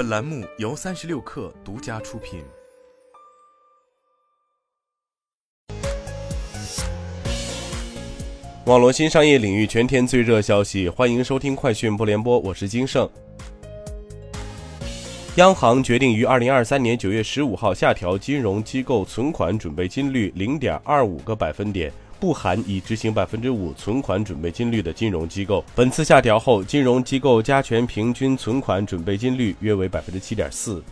本栏目由三十六氪独家出品。网络新商业领域全天最热消息，欢迎收听快讯不联播，我是金盛。央行决定于二零二三年九月十五号下调金融机构存款准备金率零点二五个百分点。不含已执行百分之五存款准备金率的金融机构，本次下调后，金融机构加权平均存款准备金率约为百分之七点四。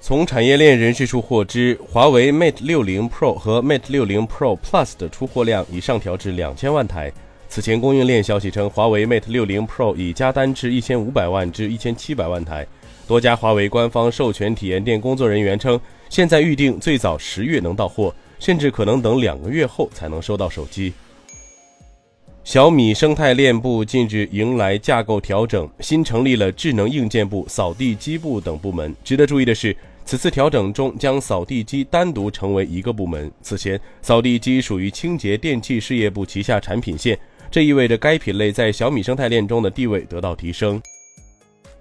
从产业链人士处获知，华为 Mate 六零 Pro 和 Mate 六零 Pro Plus 的出货量已上调至两千万台。此前供应链消息称，华为 Mate 六零 Pro 已加单至一千五百万至一千七百万台。多家华为官方授权体验店工作人员称，现在预定最早十月能到货。甚至可能等两个月后才能收到手机。小米生态链部近日迎来架构调整，新成立了智能硬件部、扫地机部等部门。值得注意的是，此次调整中将扫地机单独成为一个部门。此前，扫地机属于清洁电器事业部旗下产品线，这意味着该品类在小米生态链中的地位得到提升。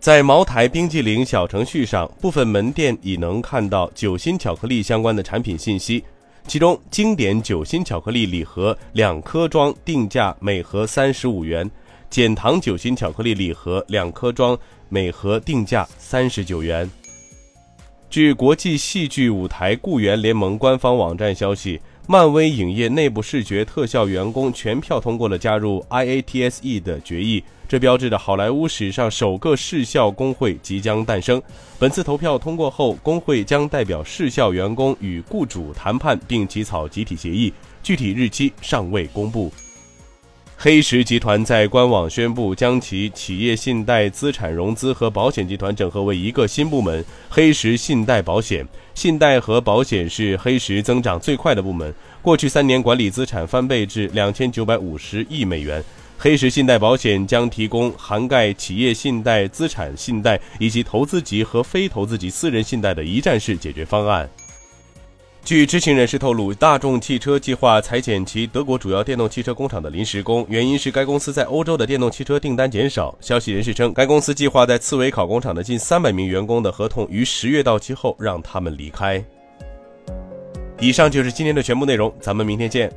在茅台冰激凌小程序上，部分门店已能看到酒心巧克力相关的产品信息。其中，经典酒心巧克力礼盒两颗装定价每盒三十五元，减糖酒心巧克力礼盒两颗装每盒定价三十九元。据国际戏剧舞台雇员联盟官方网站消息。漫威影业内部视觉特效员工全票通过了加入 IATSE 的决议，这标志着好莱坞史上首个视效工会即将诞生。本次投票通过后，工会将代表视效员工与雇主谈判并起草集体协议，具体日期尚未公布。黑石集团在官网宣布，将其企业信贷、资产融资和保险集团整合为一个新部门——黑石信贷保险。信贷和保险是黑石增长最快的部门，过去三年管理资产翻倍至两千九百五十亿美元。黑石信贷保险将提供涵盖企业信贷、资产信贷以及投资级和非投资级私人信贷的一站式解决方案。据知情人士透露，大众汽车计划裁减其德国主要电动汽车工厂的临时工，原因是该公司在欧洲的电动汽车订单减少。消息人士称，该公司计划在茨维考工厂的近三百名员工的合同于十月到期后让他们离开。以上就是今天的全部内容，咱们明天见。